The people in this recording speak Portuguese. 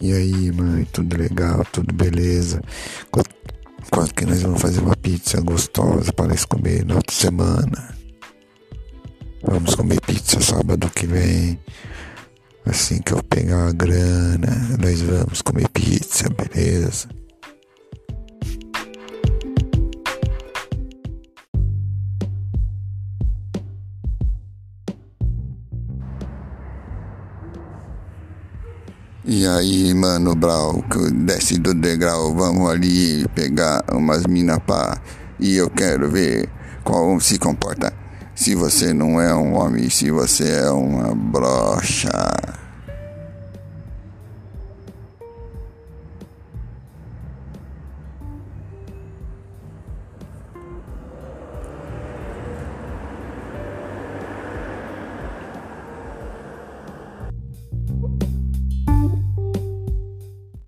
E aí, mãe, tudo legal, tudo beleza? Quando que nós vamos fazer uma pizza gostosa para nós comer na outra semana? Vamos comer pizza sábado que vem. Assim que eu pegar a grana, nós vamos comer pizza, beleza? E aí, mano, Brau, desce do degrau, vamos ali pegar umas minas pá. E eu quero ver qual se comporta. Se você não é um homem, se você é uma brocha.